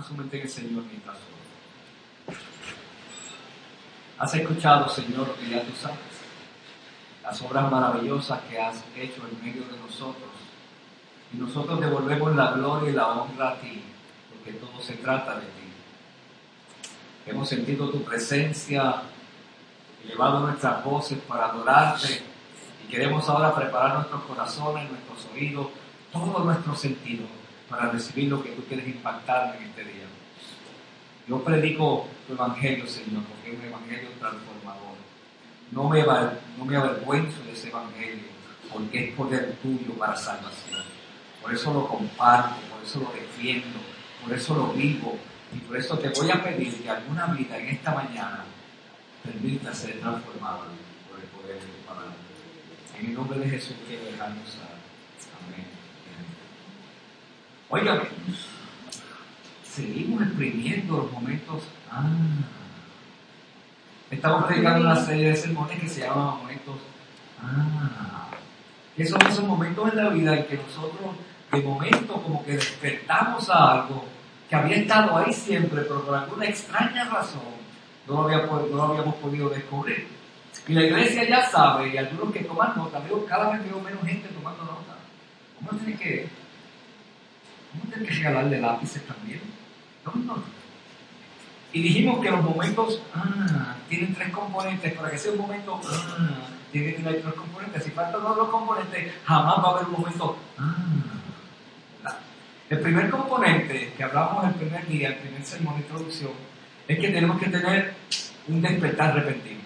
Ponga su mente en el Señor mientras ora. Has escuchado, Señor, lo que ya tú sabes, las obras maravillosas que has hecho en medio de nosotros. Y nosotros devolvemos la gloria y la honra a ti, porque todo se trata de ti. Hemos sentido tu presencia, elevado nuestras voces para adorarte y queremos ahora preparar nuestros corazones, nuestros oídos, todo nuestro sentido para recibir lo que tú quieres impactar en este día. Yo predico tu evangelio, Señor, porque es un evangelio transformador. No me, no me avergüenzo de ese evangelio, porque es poder tuyo para salvación. Por eso lo comparto, por eso lo defiendo, por eso lo vivo, y por eso te voy a pedir que alguna vida en esta mañana permita ser transformada por el poder de tu palabra. En el nombre de Jesús quiero dejarnos Amén. Oigan, seguimos exprimiendo los momentos. Ah, estamos predicando una serie de sermones que se llaman momentos. Ah, que son esos momentos en la vida en que nosotros, de momento, como que despertamos a algo que había estado ahí siempre, pero por alguna extraña razón no lo, habíamos podido descubrir. Y la iglesia ya sabe, y algunos que toman nota, veo cada vez veo menos gente tomando nota. ¿Cómo tiene que, cómo tiene que regalarle lápices también? No, Y dijimos que los momentos ah, tienen tres componentes. Para que sea un momento ah, tiene que tener tres componentes. Si faltan dos componentes, jamás va a haber un momento ah. El primer componente que hablamos el primer día, el primer sermón de introducción, es que tenemos que tener un despertar repentino.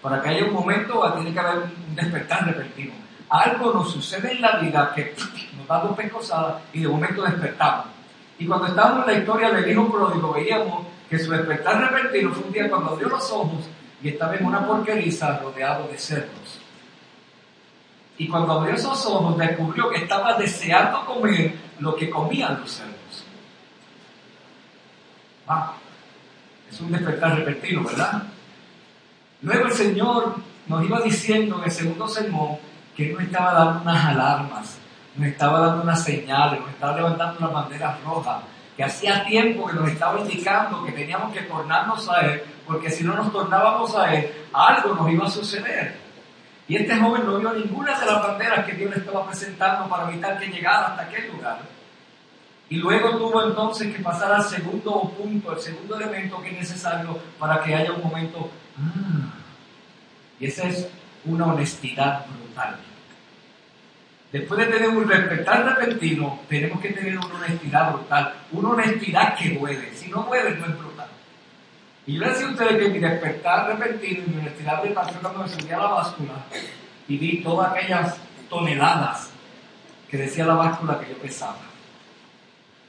Para que haya un momento, tiene que haber un despertar repentino. Algo nos sucede en la vida que nos da dos pescosadas y de momento despertamos. Y cuando estábamos en la historia del hijo pródigo, veíamos que su despertar repentino fue un día cuando abrió los ojos y estaba en una porqueriza rodeado de cerdos. Y cuando abrió esos ojos, descubrió que estaba deseando comer lo que comían los cerdos. Ah, es un despertar repentino, ¿verdad? Luego el Señor nos iba diciendo en el segundo sermón que nos estaba dando unas alarmas, nos estaba dando unas señales, nos estaba levantando unas banderas rojas, que hacía tiempo que nos estaba indicando que teníamos que tornarnos a Él, porque si no nos tornábamos a Él, algo nos iba a suceder. Y este joven no vio ninguna de las banderas que Dios le estaba presentando para evitar que llegara hasta aquel lugar. Y luego tuvo entonces que pasar al segundo punto, el segundo elemento que es necesario para que haya un momento. Ah, y esa es una honestidad brutal. Después de tener un despertar repentino, tenemos que tener una honestidad brutal. Una honestidad que duele. Si no duele, no es brutal. Y yo le decía a ustedes que mi despertar repentino y mi honestidad brutal fue cuando me subí a la báscula y vi todas aquellas toneladas que decía la báscula que yo pesaba.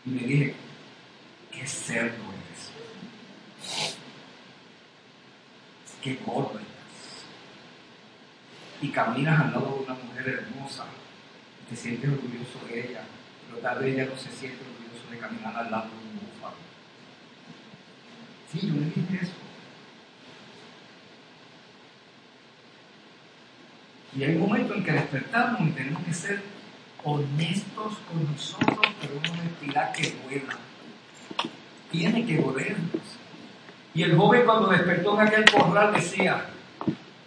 Y me dije, qué cerdo eres. Qué gordo estás. Y caminas al lado de una mujer hermosa. Y te sientes orgulloso de ella. Pero tal vez ella no se siente orgulloso de caminar al lado de un búfalo. Sí, yo le dije eso. Y hay un momento en que despertamos y tenemos que ser honestos con nosotros, pero una honestidad que duela. Tiene que dolernos. Y el joven cuando despertó en aquel corral decía,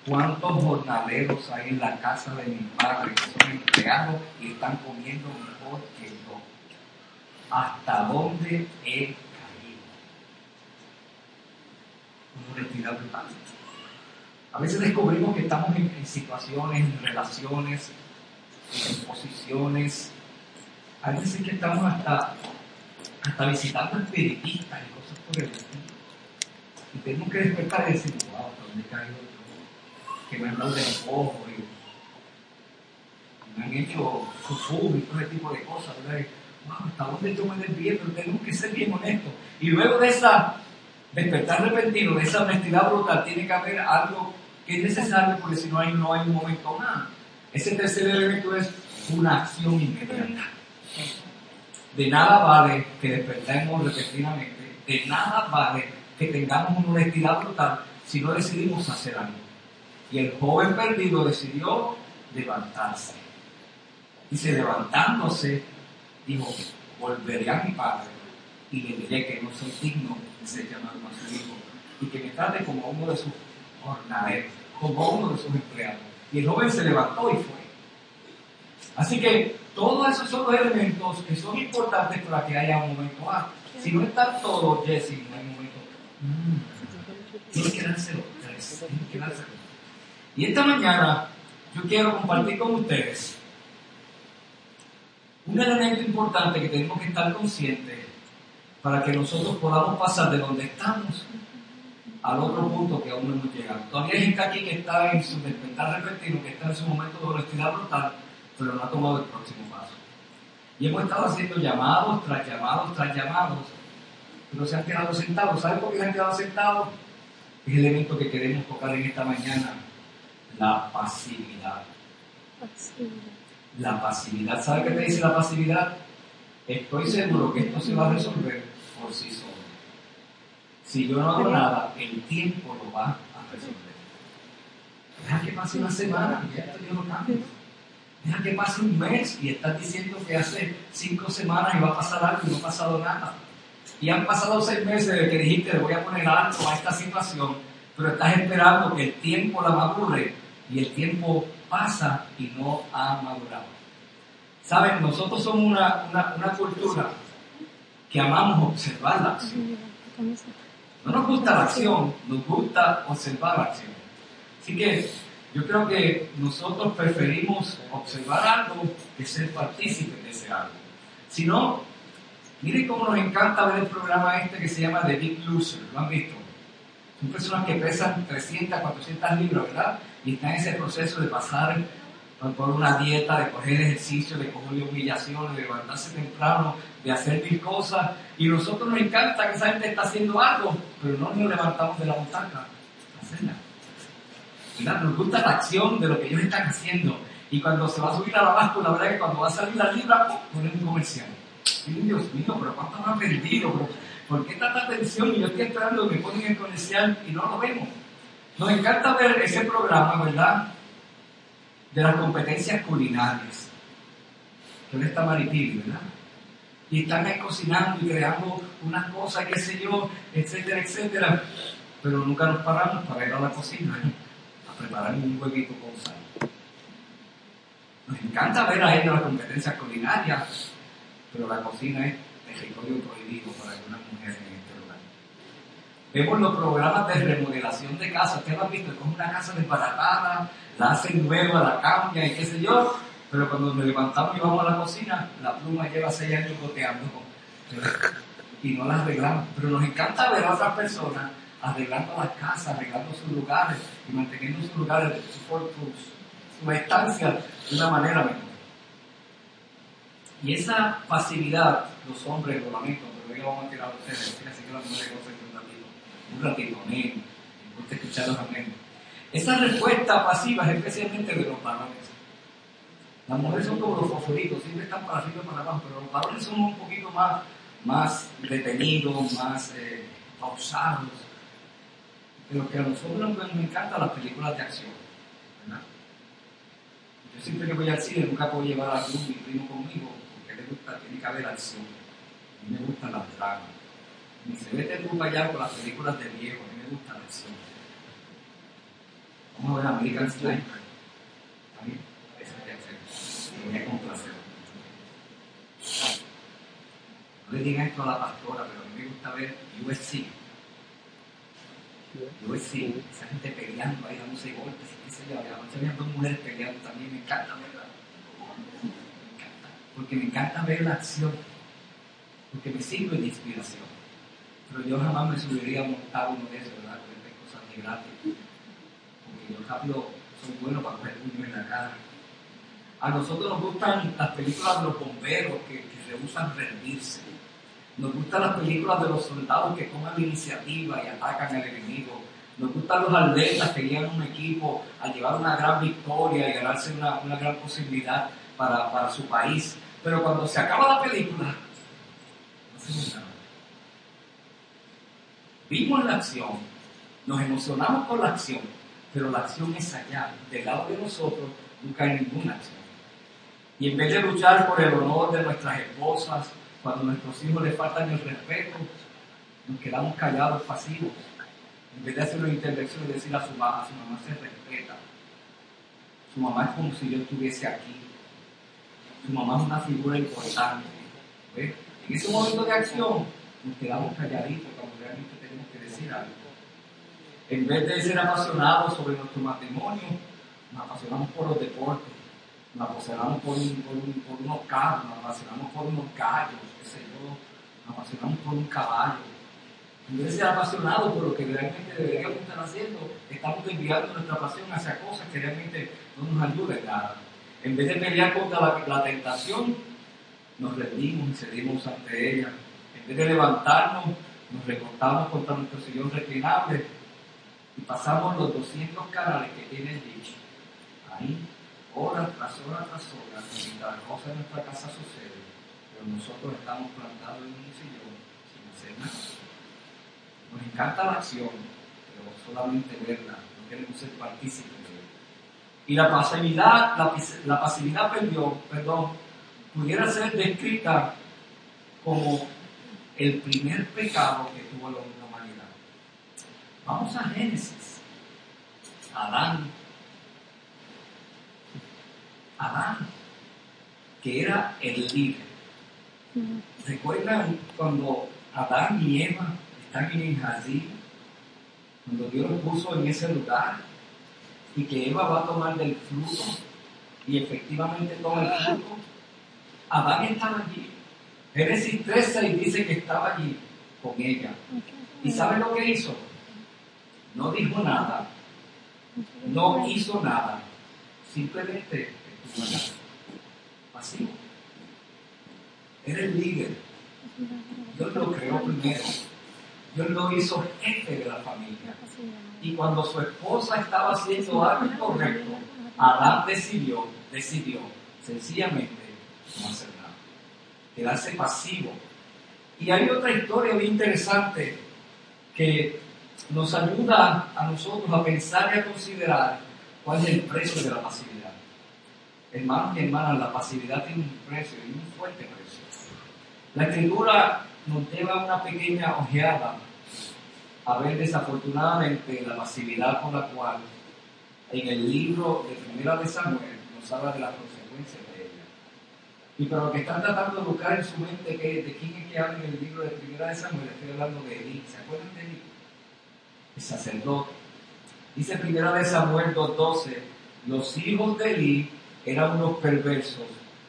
¿cuántos jornaleros hay en la casa de mi padre que son empleados y están comiendo mejor que yo? ¿Hasta dónde he caído? Una honestidad brutal. A veces descubrimos que estamos en, situaciones, en relaciones, en posiciones. A veces que estamos hasta, hasta visitando espiritistas y cosas por el estilo. Y tenemos que despertar y decir, wow, ¿dónde he caído? Que me han dado de ojo y, me han hecho sufrir y todo ese tipo de cosas, ¿verdad? Wow, ¿hasta dónde yo me desvío? Pero tenemos que ser bien honestos. Y luego de esa despertar repentino, de esa honestidad brutal, tiene que haber algo que es necesario porque si no hay, no hay un momento más. Ese tercer elemento es una acción inmediata. De nada vale que despertemos repentinamente, de nada vale que tengamos una honestidad brutal si no decidimos hacer algo. Y el joven perdido decidió levantarse. Y se levantándose, dijo, volveré a mi padre y le diré que no soy digno de ser llamado a su hijo y que me trate como uno de sus jornaleros, como uno de sus empleados. Y el joven se levantó y fue. Así que todos esos son los elementos que son importantes para que haya un momento A. Si no está todo, Jesse, no hay momento. Mm. Tienes que dárselo tres. Tienes que dárselo. Y esta mañana yo quiero compartir con ustedes un elemento importante que tenemos que estar conscientes para que nosotros podamos pasar de donde estamos al otro punto que aún no hemos llegado. Todavía hay gente aquí que está en su despertar repentino, que está en su momento de honestidad brutal, pero no ha tomado el próximo paso. Y hemos estado haciendo llamados tras llamados tras llamados, pero se han quedado sentados. ¿Saben por qué se han quedado sentados? Es el elemento que queremos tocar en esta mañana, la pasividad. La pasividad. ¿Sabe qué te dice la pasividad? Estoy seguro que esto se va a resolver por sí solo. Si yo no hago nada, el tiempo lo va a resolver. Deja que pase una semana y esto yo lo cambio. Deja que pase un mes y estás diciendo que hace cinco semanas y va a pasar algo y no ha pasado nada. Y han pasado seis meses desde que dijiste le voy a poner alto a esta situación, pero estás esperando que el tiempo la madure y el tiempo pasa y no ha madurado. Saben, nosotros somos una, una, cultura que amamos observar la acción. No nos gusta la acción, nos gusta observar la acción. Así que yo creo que nosotros preferimos observar algo que ser partícipes de ese algo. Si no, miren cómo nos encanta ver el programa este que se llama The Big Loser. ¿Lo han visto? Son personas que pesan 300, 400 libras, ¿verdad? Y están en ese proceso de pasar por una dieta, de coger ejercicio, de coger humillaciones, de levantarse temprano, de hacer mil cosas. Y a nosotros nos encanta que esa gente está haciendo algo, pero no nos levantamos de la butaca nos gusta la acción de lo que ellos están haciendo. Y cuando se va a subir a la báscula, la verdad es que cuando va a salir la libra, ponen un comercial. Dios mío, pero ¿cuánto han aprendido? ¿Por qué tanta atención? Y yo estoy esperando que me ponen el comercial y no lo vemos. Nos encanta ver ese programa, ¿verdad? De las competencias culinarias. Que está Maripili, ¿verdad? Y están ahí cocinando y creando unas cosas, qué sé yo, etcétera, etcétera. Pero nunca nos paramos para ir a la cocina preparar un huevito con sal. Nos encanta ver a ellos las competencias culinarias, pero la cocina es territorio prohibido para algunas mujeres. Vemos los programas de remodelación de casa, ustedes lo han visto, como una casa desbaratada, la hacen nueva, la cambian y qué sé yo, pero cuando nos levantamos y vamos a la cocina, la pluma lleva seis años goteando y no la arreglamos. Pero nos encanta ver a otras personas arreglando las casas, arreglando sus lugares y manteniendo sus lugares, su, su estancia de una manera mejor. Y esa pasividad, los hombres, lo lamento, pero hoy lo vamos a tirar a ustedes, así que las mujeres un ratito, amén, me gusta escucharlos amén. Esa respuesta pasiva es especialmente de los varones. Las mujeres son como los favoritos, siempre están para arriba y para abajo, pero los varones son un poquito más, más detenidos, más eh, pausados pero que a nosotros nos, encantan las películas de acción. ¿verdad? Yo siempre que voy al cine nunca puedo llevar a algún mi primo conmigo, porque le gusta, tiene que haber acción. A mí me gustan las dramas. Ni se vete tú allá con las películas de viejo, a mí me gusta la acción. Vamos a ver American Sniper. A mí, esa es de acción. Me voy a complacer. No le digan esto a la pastora, pero a mí me gusta ver USC yo sí, esa gente peleando ahí, dándose golpes, qué sé yo, la noche había dos mujeres peleando también, me encanta verla. Me encanta, porque me encanta ver la acción, porque me sirve de inspiración. Pero yo jamás me subiría a montar uno de esos, ¿verdad? Ver cosas de gratis. Porque yo rápido soy bueno para coger puño en la cara. A nosotros nos gustan las películas de los bomberos que, que rehusan rendirse nos gustan las películas de los soldados que toman iniciativa y atacan al enemigo. Nos gustan los atletas que llevan un equipo a llevar una gran victoria y ganarse una, una gran posibilidad para, para, su país. Pero cuando se acaba la película, no hacemos nada. Vimos la acción, nos emocionamos con la acción, pero la acción es allá. Del lado de nosotros nunca hay ninguna acción. Y en vez de luchar por el honor de nuestras esposas, cuando nuestros hijos les faltan el respeto, nos quedamos callados, pasivos. En vez de hacer una intervención y decir a su mamá, su mamá se respeta. Su mamá es como si yo estuviese aquí. Su mamá es una figura importante. En ese momento de acción nos quedamos calladitos cuando realmente tenemos que decir algo. En vez de ser apasionados sobre nuestro matrimonio, nos apasionamos por los deportes, nos apasionamos por, por, unos carros, nos apasionamos por unos gallos, qué sé yo, nos apasionamos por un caballo. En vez de ser apasionados por lo que realmente deberíamos estar haciendo, estamos desviando nuestra pasión hacia cosas que realmente no nos ayudan nada. En vez de pelear contra la, la tentación, nos rendimos y cedimos ante ella. En vez de levantarnos, nos recortamos contra nuestro sillón reclinable y pasamos los 200 canales que tiene el dicho. Ahí, hora tras hora tras hora, mientras las cosas en nuestra casa suceden, pero nosotros estamos plantados en un sillón sin hacer nada. Nos encanta la acción, pero solamente verla, no queremos ser partícipes de ella. Y la pasividad, la, la pasividad perdió, perdón, pudiera ser descrita como el primer pecado que tuvo la humanidad. Vamos a Génesis. Adán. Adán, que era el líder. ¿Recuerdan cuando Adán y Eva están en el jardín? Cuando Dios los puso en ese lugar y que Eva va a tomar del fruto y efectivamente toma el fruto Adán estaba allí. Génesis 13 dice que estaba allí con ella. ¿Y sabe lo que hizo? No dijo nada. No hizo nada. Simplemente estuvo allá. Pasivo. Era el líder. Dios lo creó primero. Dios lo hizo jefe de la familia. Y cuando su esposa estaba haciendo algo incorrecto, Adán decidió, decidió sencillamente no hacer nada, quedarse pasivo. Y hay otra historia muy interesante que nos ayuda a nosotros a pensar y a considerar cuál es el precio de la pasividad. Hermanos y hermanas, la pasividad tiene un precio y un fuerte precio. La escritura nos lleva una pequeña ojeada a ver desafortunadamente la pasividad con la cual en el libro de Primera de Samuel nos habla de las consecuencias y para los que están tratando de buscar en su mente que, de quién es que habla en el libro de Primera de Samuel, estoy hablando de Elí. ¿Se acuerdan de Elí? El sacerdote. Dice Primera de Samuel 2.12, los hijos de Elí eran unos perversos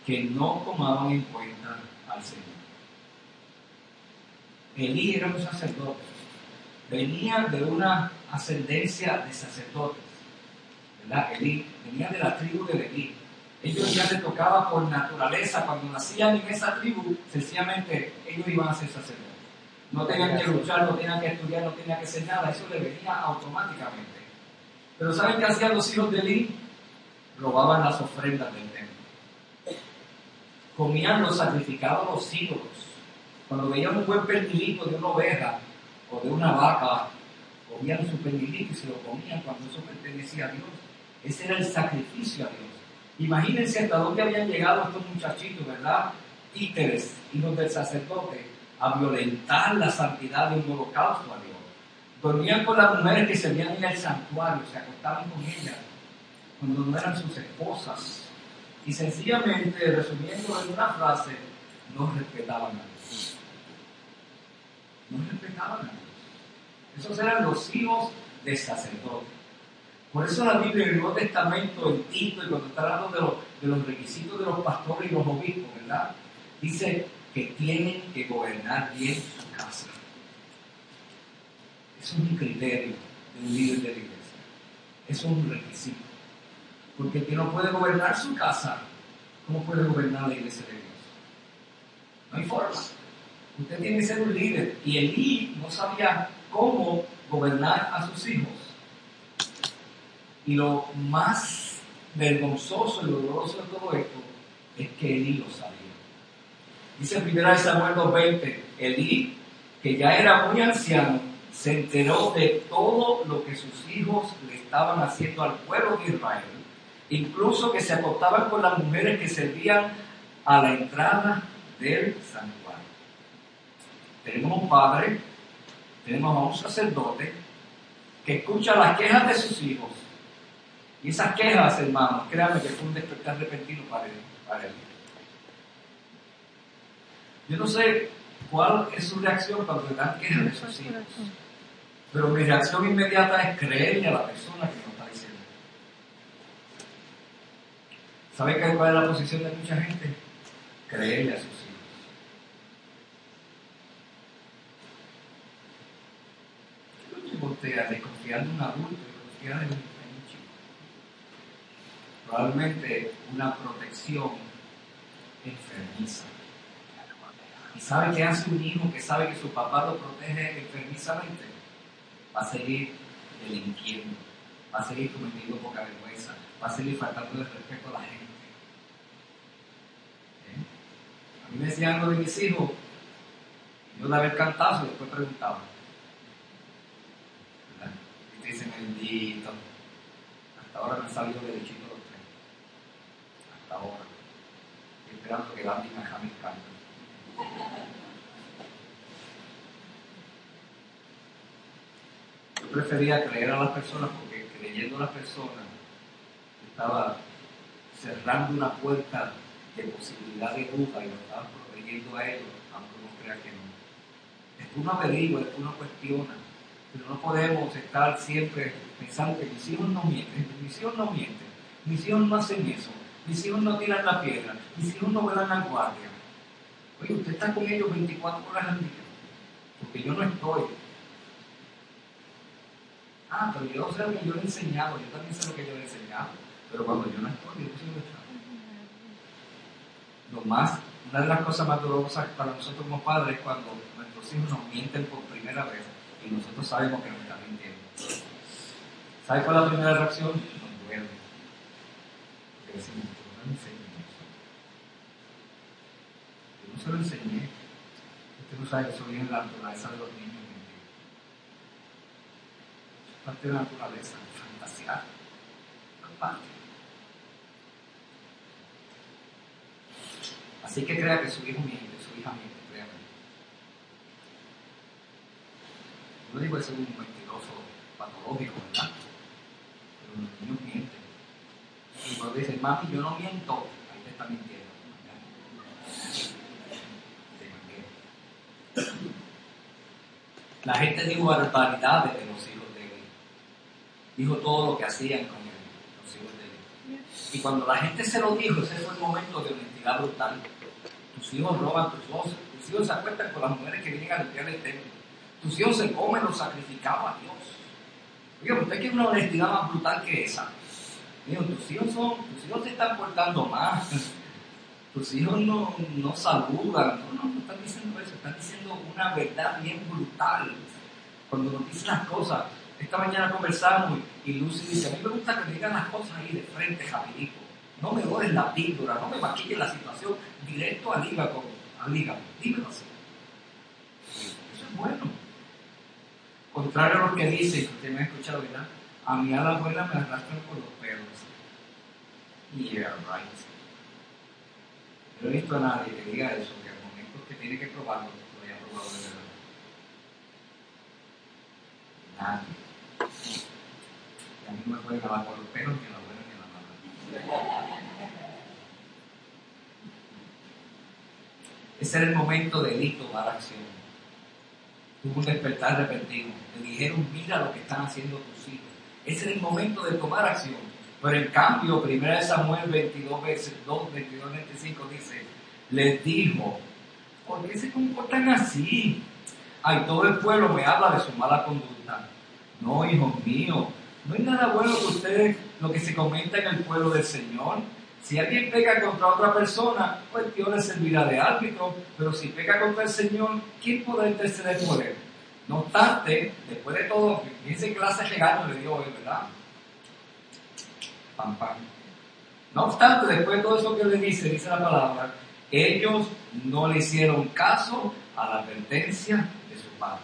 que no tomaban en cuenta al Señor. Elí era un sacerdote. Venía de una ascendencia de sacerdotes. ¿Verdad? Elí venía de la tribu de Elí ellos ya les tocaba por naturaleza, cuando nacían en esa tribu, sencillamente ellos iban a ser sacerdotes. No tenían que luchar, no tenían que estudiar, no tenían que hacer nada, eso les venía automáticamente. Pero ¿saben qué hacían los hijos de Eli? Robaban las ofrendas del templo. Comían los sacrificados los ídolos. Cuando veían un buen pernilito de una oveja o de una vaca, comían su pernilito y se lo comían cuando eso pertenecía a Dios. Ese era el sacrificio a Dios. Imagínense hasta dónde habían llegado estos muchachitos, ¿verdad? Títeres, hijos del sacerdote, a violentar la santidad de un holocausto a Dios. Dormían con las mujeres que se veían en el santuario, se acostaban con ellas, cuando no eran sus esposas. Y sencillamente, resumiendo en una frase, no respetaban a Dios. No respetaban a Dios. Esos eran los hijos del sacerdote. Por eso la Biblia en el Nuevo Testamento, en Tito, y cuando está hablando de los, requisitos de los pastores y los obispos, ¿verdad? Dice que tienen que gobernar bien su casa. Es un criterio de un líder de la iglesia. Es un requisito. Porque el que no puede gobernar su casa, ¿cómo puede gobernar la iglesia de Dios? No hay forma. Usted tiene que ser un líder. Y Elí no sabía cómo gobernar a sus hijos. Y lo más vergonzoso y doloroso de todo esto es que Elí lo sabía. Dice en 1 Samuel 2.20, Elí, que ya era muy anciano, se enteró de todo lo que sus hijos le estaban haciendo al pueblo de Israel, incluso que se acostaban con las mujeres que servían a la entrada del santuario. Tenemos un padre, tenemos a un sacerdote que escucha las quejas de sus hijos. Y esas quejas, hermanos, créanme que fue un despertar repentino para él. Para él. Yo no sé cuál es su reacción cuando le dan quejas de sus hijos. Pero mi reacción inmediata es creerle a la persona que nos está diciendo. ¿Sabe cuál es la posición de mucha gente? Creerle a sus hijos. De un adulto un. Probablemente una protección enfermiza. ¿Y sabe qué hace un hijo que sabe que su papá lo protege enfermizamente? Va a seguir delinquiendo, va a seguir cometiendo poca vergüenza, va a seguir faltando de respeto a la gente. ¿Eh? A mí me decían algo de mis hijos, yo de haber cantado, después preguntaba. ¿verdad? Y te dicen, bendito, hasta ahora me ha salido derechito ahora. Estoy esperando que Gandhi me James cante. Yo prefería creer a las personas porque creyendo a las personas estaba cerrando una puerta de posibilidad de duda y lo estaba protegiendo a ellos, aunque uno crea que no. Después uno averigua, después uno cuestiona, pero no podemos estar siempre pensando que mis hijos no mienten, mis hijos no mienten, mis hijos no hacen eso, mis hijos no tiran la piedra, mis hijos no vuelan la guardia. Oye, usted está con ellos 24 horas al día, porque yo no estoy. Ah, pero yo sé lo que yo he enseñado, yo también sé lo que yo le he enseñado, pero cuando yo no estoy, yo sí lo estoy. Lo más, una de las cosas más dolorosas para nosotros como padres es cuando nuestros hijos nos mienten por primera vez y nosotros sabemos que nos están mintiendo. ¿Sabe cuál es la primera reacción? No eso. Yo no se lo enseñé. Usted no sabe que eso viene en la naturaleza de los niños. Es parte de la naturaleza, fantasear. Es parte. Así que crea que su hijo miente, su hija miente, créame. No digo que sea un mentiroso patológico, ¿verdad? Pero los niños mienten. Y cuando dicen, mami, yo no miento, ahí te está mintiendo. La gente dijo barbaridades de los hijos de él. Dijo todo lo que hacían con él, los hijos de él. Y cuando la gente se lo dijo, ese fue el momento de honestidad brutal. Tus hijos roban tus voces, tus hijos se acuestan con las mujeres que vienen a limpiar el templo. Tus hijos se comen los sacrificados a Dios. Oiga, ¿usted quiere una honestidad más brutal que esa? Tus hijos son, tus hijos se están portando mal. Tus hijos no, no saludan. No, no, no están diciendo eso, están diciendo una verdad bien brutal. Cuando nos dicen las cosas, esta mañana conversamos y Lucy dice, a mí me gusta que me digan las cosas ahí de frente, rapidito. No me ores la píldora, no me maquilles la situación, directo al hígado, al hígado. Dímelo así. Eso es bueno. Contrario a lo que dice, usted me ha escuchado, ¿verdad? A mí a la abuela me arrastran por los pelos. Yeah, right. No he visto a nadie que diga eso, que al momento que tiene que probarlo, lo haya probado de verdad. Nadie. Y a mí no me puede acabar por los pelos ni a la abuela ni a la mamá. Ese era el momento de él tomar acción. Tuvo un despertar repentino. Le dijeron, mira lo que están haciendo tus hijos. Ese era el momento de tomar acción. Pero en cambio, 1 Samuel 22, veces, 2, 22, 25 dice, les dijo, ¿por qué se comportan así? Ay, todo el pueblo me habla de su mala conducta. No, hijos míos, no hay nada bueno que ustedes, lo que se comenta en el pueblo del Señor. Si alguien peca contra otra persona, pues Dios le servirá de árbitro, pero si peca contra el Señor, ¿quién podrá interceder por él? No obstante, después de todo, fíjense clase de regalo le dio hoy, ¿verdad? No obstante, después de todo eso que le dice, dice la palabra, ellos no le hicieron caso a la advertencia de su padre.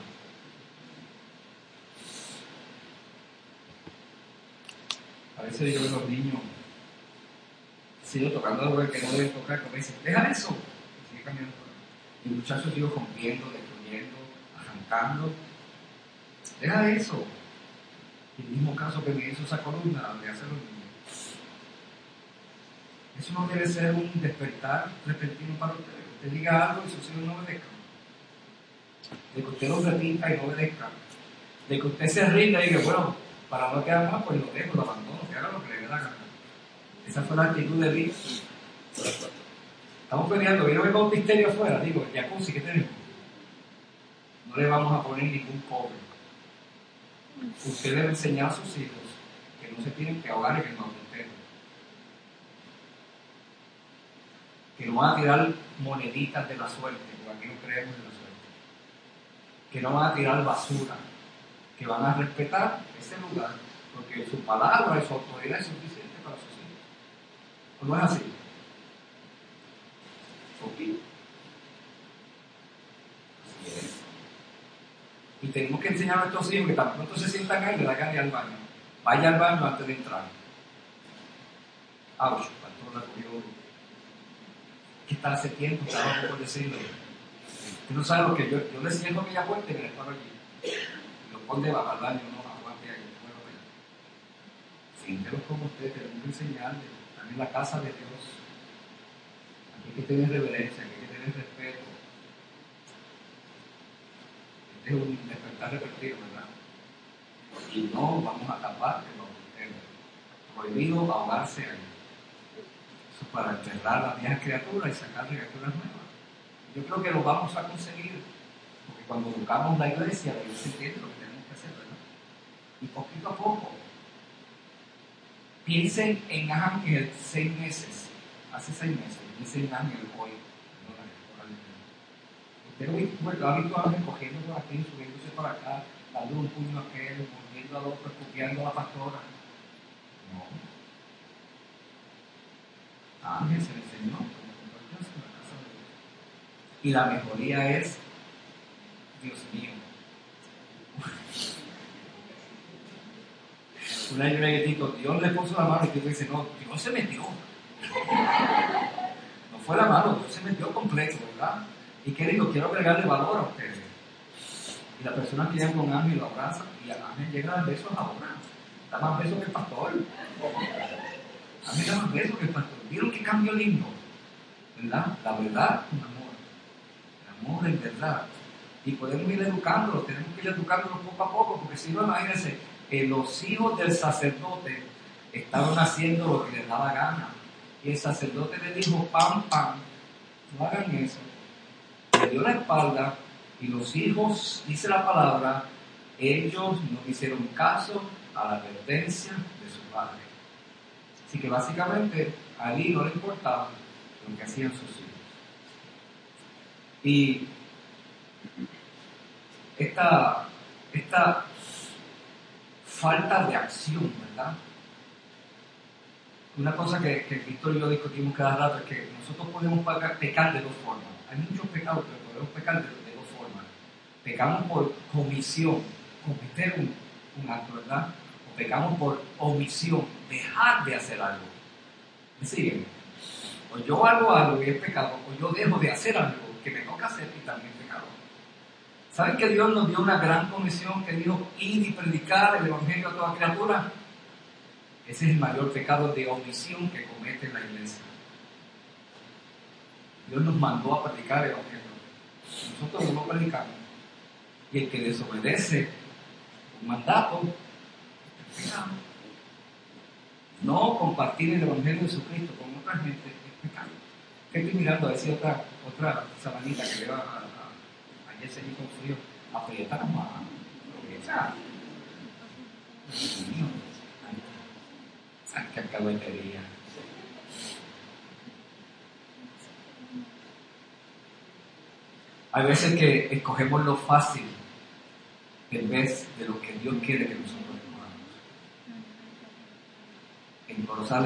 A veces yo veo a los niños sigo tocando algo que no deben tocar, como dicen, deja eso, y sigue caminando ahí. El muchacho siguió rompiendo, destruyendo, arrancando. Era eso. El mismo caso que me hizo esa columna de hacer los niños. Eso no debe ser un despertar repentino para usted. Usted diga algo y sus hijos no obedezcan. De que usted lo repita y no obedezca. De que usted se rinda y diga, bueno, para no quedar más, pues lo dejo, lo abandono, que haga lo que le dé la gana. Esa fue la actitud de Dios. Estamos peleando, vieron el bautisterio afuera, digo, el jacuzzi tenemos. No le vamos a poner ningún cobre. Usted debe enseñar a sus hijos que no se tienen que ahogar en el bautisterio. Que no van a tirar moneditas de la suerte, porque aquí no creemos en la suerte. Que no van a tirar basura. Que van a respetar ese lugar, porque su palabra y su autoridad es suficiente para sus hijos. ¿O no es así? Así es. Y tenemos que enseñar a nuestros hijos que tan se sientan ahí, le da gana al baño. Vaya al baño antes de entrar. Auch, pastor la Que está hace tiempo, estaba por decirlo. Usted no sabe lo que yo, yo le cierro aquella puerta y me paro allí. Lo pone bajo al baño, no aguante ahí. Bueno, bueno. Sinceros como usted, tenemos que enseñarle. También la casa de Dios. Aquí hay que tener reverencia, aquí hay que tener respeto. Este es un despertar repetido, ¿verdad? Y no vamos a tapar el bautisterio. Prohibido ahogarse ahí. Para enterrar a las viejas criaturas y sacar criaturas nuevas. Yo creo que lo vamos a conseguir, porque cuando educamos la iglesia, la iglesia entiende lo que tenemos que hacer, ¿verdad? Y poquito a poco. Piensen en Ángel seis meses, hace seis meses, piensen en Ángel hoy. Usted lo ha visto Ángel cogiendo por aquí, subiéndose por acá, dando un puño a aquel, volviendo al otro, escupiendo a la pastora. No. Ángel se le enseñó. Y la mejoría es, Dios mío. Una yo le digo, Dios le puso la mano y Dios dice, no, Dios se metió. No fue la mano, Dios se metió completo, ¿verdad? ¿Y qué digo? Quiero agregarle valor a ustedes. Y la persona que llega con Ángel lo abraza y Ángel llega a dar besos ahora. Da más besos que el pastor. Ángel da más besos que el pastor. ¿Vieron qué cambio lindo? ¿Verdad? La verdad con amor. El amor en verdad. Y podemos ir educándolo, tenemos que ir educándolo poco a poco, porque si no, imagínense, eh, los hijos del sacerdote estaban haciendo lo que les daba gana. Y el sacerdote le dijo, pam, pam, no hagan eso. Le dio la espalda y los hijos, dice la palabra, ellos no hicieron caso a la advertencia de su padre. Así que básicamente a no le importaba lo que hacían sus hijos. Y esta, esta falta de acción, ¿verdad? Una cosa que, que Víctor y yo discutimos cada rato es que nosotros podemos pecar de dos formas. Hay muchos pecados, pero podemos pecar de, dos formas. Pecamos por comisión, cometer un, acto, ¿verdad? O pecamos por omisión, dejar de hacer algo. O yo hago algo y es pecado, o yo dejo de hacer algo que me toca hacer y también pecado. ¿Saben que Dios nos dio una gran comisión que dijo ir y predicar el Evangelio a toda criatura? Ese es el mayor pecado de omisión que comete la iglesia. Dios nos mandó a predicar el Evangelio. Nosotros no lo predicamos. Y el que desobedece un mandato, pecado. No compartir el Evangelio de Jesucristo con otra gente es pecado. Que estoy mirando a decir otra, otra sabanita que le va a, a, ayer se con frío, aprieta la mano, aprieta. Mío, qué. Hay veces que escogemos lo fácil en vez de lo que Dios quiere que nosotros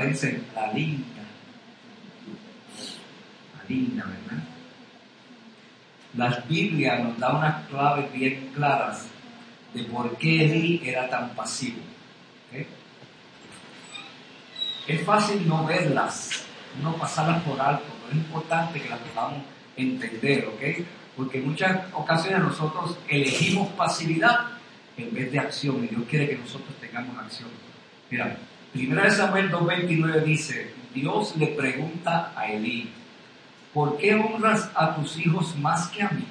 dicen la linda. La linda, ¿verdad? La Biblia nos da unas claves bien claras de por qué Eli era tan pasivo. Es fácil no verlas, no pasarlas por alto, pero es importante que las podamos entender, ¿ok? Porque en muchas ocasiones nosotros elegimos pasividad en vez de acción y Dios quiere que nosotros tengamos acción. Mira, 1 Samuel 2.29 dice, Dios le pregunta a Elí, ¿por qué honras a tus hijos más que a mí?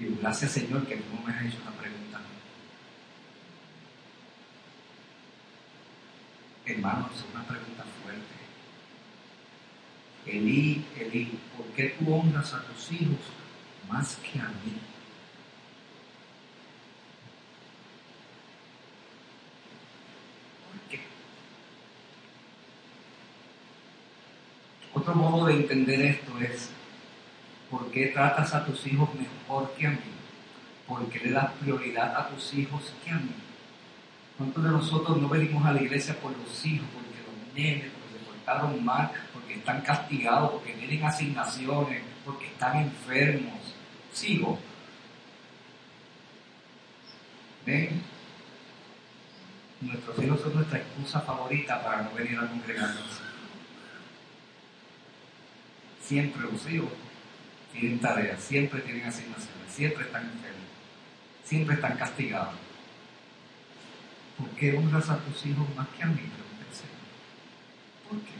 Y gracias Señor que no me has hecho una pregunta. Hermanos, es una pregunta fuerte. Elí, Elí, ¿por qué tú honras a tus hijos más que a mí? ¿Por qué? Otro modo de entender esto es ¿Por qué tratas a tus hijos mejor que a mí? ¿Por qué le das prioridad a tus hijos que a mí? ¿Cuántos de nosotros no venimos a la iglesia por los hijos, porque los nenes, porque se portaron mal, porque están castigados, porque tienen asignaciones, porque están enfermos? Sigo. ¿Ven? Nuestros hijos son nuestra excusa favorita para no venir a congregarnos. Siempre hijos tienen tareas, siempre tienen asignaciones, siempre están enfermos, siempre están castigados. ¿Por qué honras a tus hijos más que a mí? Señor. ¿Por qué?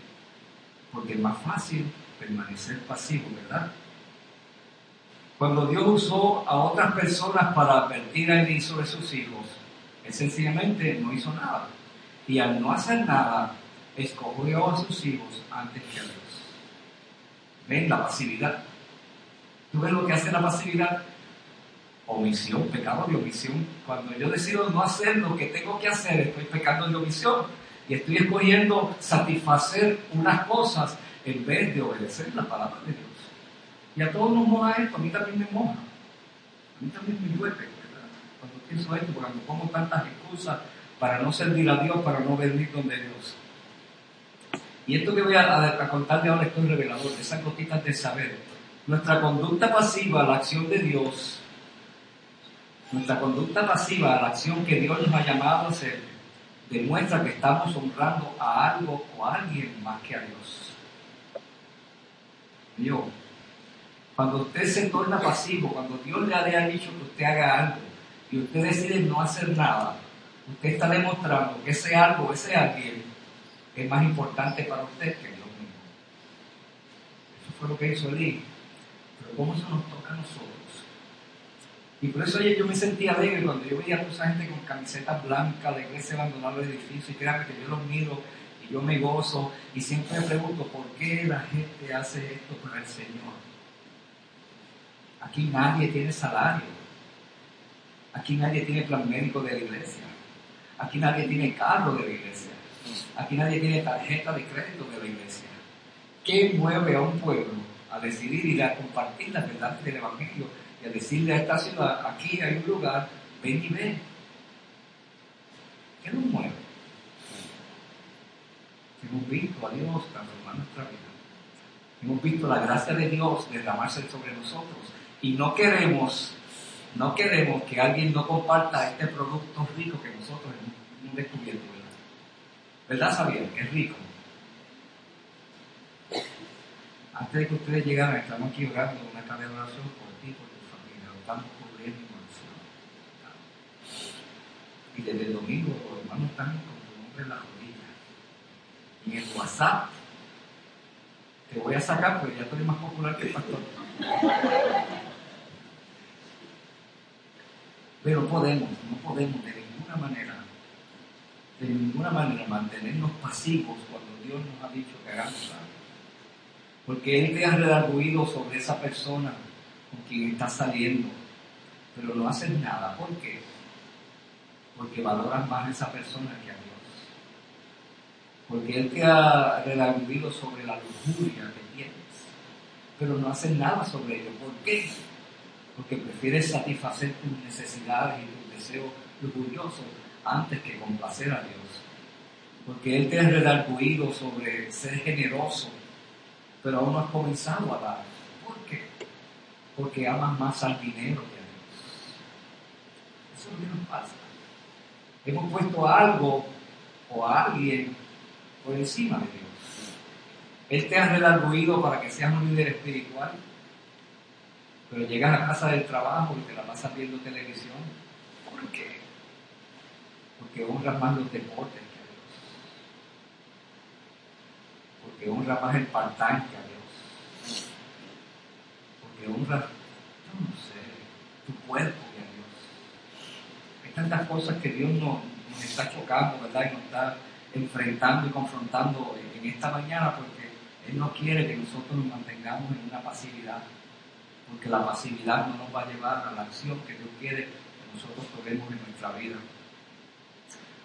Porque es más fácil permanecer pasivo, ¿verdad? Cuando Dios usó a otras personas para advertir a Elí sobre sus hijos, él sencillamente no hizo nada. Y al no hacer nada, escogió a sus hijos antes que a Dios. ¿Ven la pasividad? ¿Tú ves lo que hace la pasividad? Omisión, pecado de omisión. Cuando yo decido no hacer lo que tengo que hacer, estoy pecando de omisión. Y estoy escogiendo satisfacer unas cosas en vez de obedecer la palabra de Dios. Y a todos nos moja esto, a mí también me moja. A mí también me llueve, ¿verdad? Cuando pienso esto, cuando pongo tantas excusas para no servir a Dios, para no venir donde Dios. Y esto que voy a, a contar de ahora es un revelador, esas gotitas de saber nuestra conducta pasiva a la acción de Dios, nuestra conducta pasiva a la acción que Dios nos ha llamado a hacer, demuestra que estamos honrando a algo o a alguien más que a Dios. Dios, cuando usted se torna pasivo, cuando Dios le haya dicho que usted haga algo y usted decide no hacer nada, usted está demostrando que ese algo, ese alguien, es más importante para usted que Dios mismo. Eso fue lo que hizo Elí cómo eso nos toca a nosotros. Y por eso yo me sentía alegre cuando yo veía a toda esa gente con camisetas blancas de iglesia abandonando el edificio y créanme que yo los miro y yo me gozo y siempre me pregunto por qué la gente hace esto para el Señor. Aquí nadie tiene salario. Aquí nadie tiene plan médico de la iglesia. Aquí nadie tiene carro de la iglesia. Aquí nadie tiene tarjeta de crédito de la iglesia. ¿Qué mueve a un pueblo a decidir ir a compartir las verdades del Evangelio y a decirle a esta ciudad, aquí hay un lugar, ven y ven. ¿Qué nos mueve? Hemos visto a Dios transformar nuestra vida. Hemos visto la gracia de Dios derramarse sobre nosotros. Y no queremos, no queremos que alguien no comparta este producto rico que nosotros hemos descubierto. ¿Verdad? ¿Verdad sabían que es rico? Antes de que ustedes llegaran, estamos aquí orando una cadena de oración por ti, por tu familia. Lo estamos cubriendo con el Y desde el domingo los hermanos están con tu nombre en la rodilla. Y en el WhatsApp te voy a sacar porque ya estoy más popular que el pastor. Pero podemos, no podemos de ninguna manera, de ninguna manera mantenernos pasivos cuando Dios nos ha dicho que hagamos algo. Porque Él te ha redarguido sobre esa persona con quien está saliendo, pero no haces nada. ¿Por qué? Porque valoras más a esa persona que a Dios. Porque Él te ha redarguido sobre la lujuria que tienes, pero no haces nada sobre ello. ¿Por qué? Porque prefieres satisfacer tus necesidades y tus deseos lujuriosos antes que complacer a Dios. Porque Él te ha redarguido sobre ser generoso pero aún no has comenzado a dar. ¿Por qué? Porque amas más al dinero que a Dios. Eso es lo que nos pasa. Hemos puesto algo o a alguien por encima de Dios. Él te ha redarguido para que seas un líder espiritual, pero llegas a casa del trabajo y te la pasas viendo televisión. ¿Por qué? Porque honras más los deportes que a Dios. Porque honras más el pantalla que a Dios. Porque honras, yo no sé, tu cuerpo que a Dios. Hay tantas cosas que Dios nos, nos está chocando, ¿verdad? Y nos está enfrentando y confrontando en esta mañana porque Él no quiere que nosotros nos mantengamos en una pasividad, porque la pasividad no nos va a llevar a la acción que Dios quiere que nosotros tomemos en nuestra vida.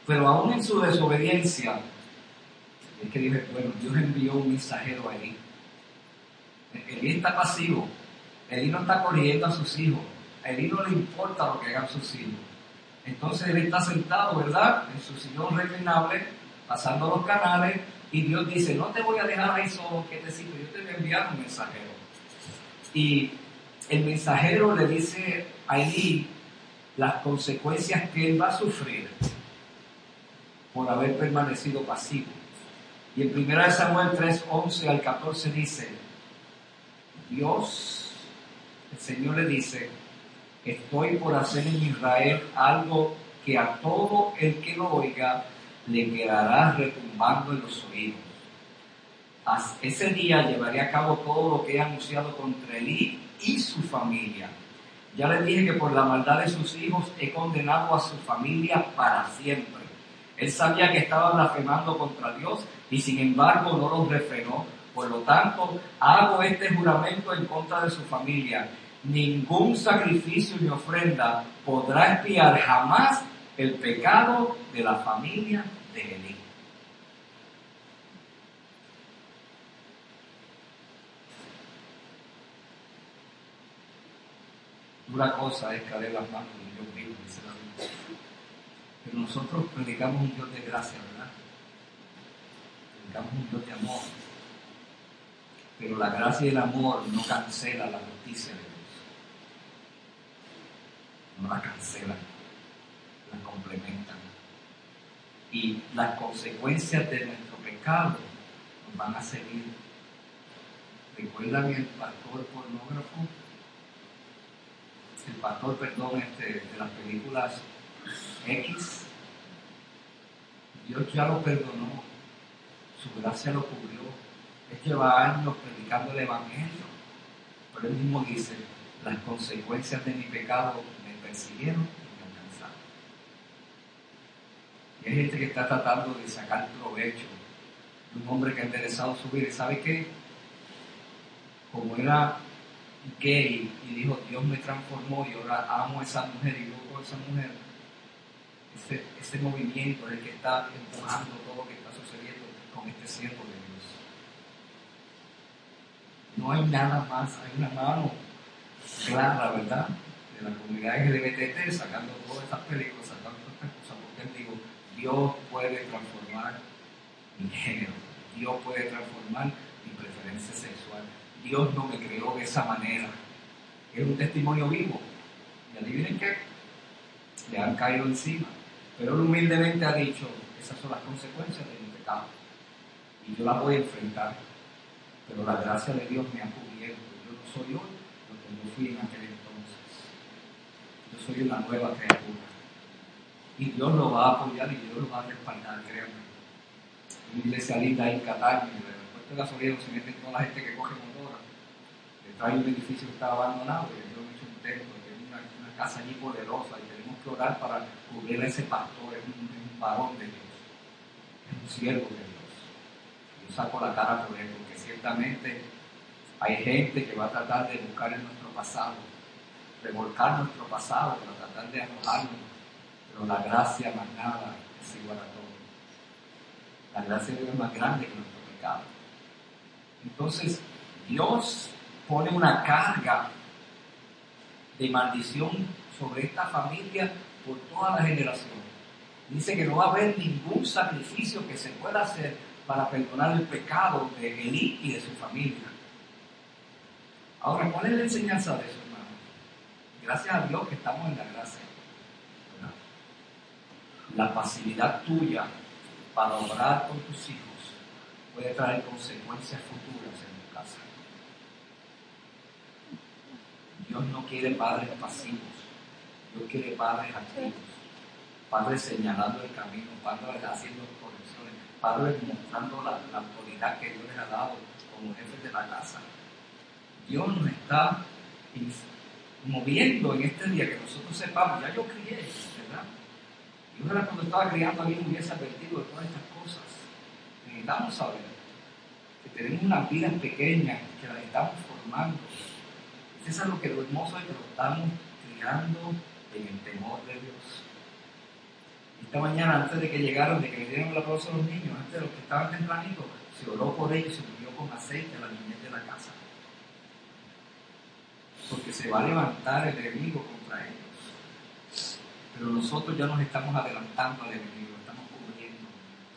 Pero aún en su desobediencia, es que dije, bueno, Dios envió un mensajero a Elí. Elí está pasivo, Elí no está corriendo a sus hijos, a Elí no le importa lo que hagan sus hijos. Entonces él está sentado, ¿verdad? En su sillón reclinable, pasando los canales, y Dios dice, no te voy a dejar ahí solo, que te sirve, yo te voy a enviar un mensajero. Y el mensajero le dice a Elí las consecuencias que él va a sufrir por haber permanecido pasivo. Y en 1 Samuel 3, 11 al 14 dice, Dios, el Señor le dice, estoy por hacer en Israel algo que a todo el que lo oiga le quedará retumbando en los oídos. Ese día llevaré a cabo todo lo que he anunciado contra Elí y su familia. Ya les dije que por la maldad de sus hijos he condenado a su familia para siempre. Él sabía que estaba blasfemando contra Dios y sin embargo no los refrenó. Por lo tanto, hago este juramento en contra de su familia. Ningún sacrificio ni ofrenda podrá espiar jamás el pecado de la familia de Elí. Una cosa es caer las manos de Dios mismo, dice la Biblia. Pero nosotros predicamos un Dios de gracia, ¿verdad? Predicamos un Dios de amor. Pero la gracia y el amor no cancela la justicia de Dios. No la cancelan complementan. Y las consecuencias de nuestro pecado nos van a seguir. ¿Recuerdan el pastor pornógrafo? El pastor, perdón, este, de las películas X. Dios ya lo perdonó, su gracia lo cubrió. Él lleva años predicando el Evangelio, pero él mismo dice, las consecuencias de mi pecado me persiguieron hay gente que está tratando de sacar provecho de un hombre que ha interesado su vida. ¿Sabe qué? Como era gay y dijo, Dios me transformó y ahora amo a esa mujer y loco a esa mujer, ese, ese movimiento es el que está empujando todo lo que está sucediendo con este siervo de Dios. No hay nada más, hay una mano clara, ¿verdad? De la comunidad LGBT sacando todas estas películas, sacando todas estas cosas, porque digo, Dios puede transformar mi género, Dios puede transformar mi preferencia sexual. Dios no me creó de esa manera. Es un testimonio vivo. Y adivinen qué, le han caído encima. Pero él humildemente ha dicho, esas son las consecuencias de mi pecado. Y yo las voy a enfrentar. Pero la gracia de Dios me ha cubierto. Yo no soy hoy lo que yo fui en aquel entonces. Yo soy una nueva criatura y Dios lo va a apoyar y Dios lo va a respaldar, créanme. Una iglesia linda ahí en Cataño, y después de gasolina se mete toda la gente que coge motora. Detrás hay un edificio que está abandonado y Dios ha hecho un templo, tiene una, una, casa allí poderosa tenemos que orar para cubrir a ese pastor, es un, varón de Dios, es un siervo de Dios. Yo saco la cara por él, porque ciertamente hay gente que va a tratar de buscar en nuestro pasado, revolcar nuestro pasado para tratar de arrojarnos pero la gracia más nada es igual a todo. La gracia de es más grande que nuestro pecado. Entonces, Dios pone una carga de maldición sobre esta familia por toda la generación. Dice que no va a haber ningún sacrificio que se pueda hacer para perdonar el pecado de Elí y de su familia. Ahora, ¿cuál es la enseñanza de eso, hermano? Gracias a Dios que estamos en la gracia la facilidad tuya para obrar con tus hijos puede traer consecuencias futuras en tu casa. Dios no quiere padres pasivos, Dios quiere padres activos, padres señalando el camino, padres haciendo correcciones, padres mostrando la, la autoridad que Dios les ha dado como jefes de la casa. Dios nos está moviendo en este día que nosotros sepamos, ya yo crié, ¿verdad? Y ojalá cuando estaba criando a mí me hubiese advertido de todas estas cosas. Necesitamos saber que tenemos una vida pequeña, que la estamos formando. Eso es lo que lo hermoso es que lo estamos criando en el temor de Dios. Esta mañana, antes de que llegaran, de que me dieran el aplauso a los niños, antes de los que estaban tempranitos, se oró por ellos, se murió con aceite a la niñez de la casa porque se va a levantar el enemigo contra ellos. Pero nosotros ya nos estamos adelantando al enemigo, estamos cubriendo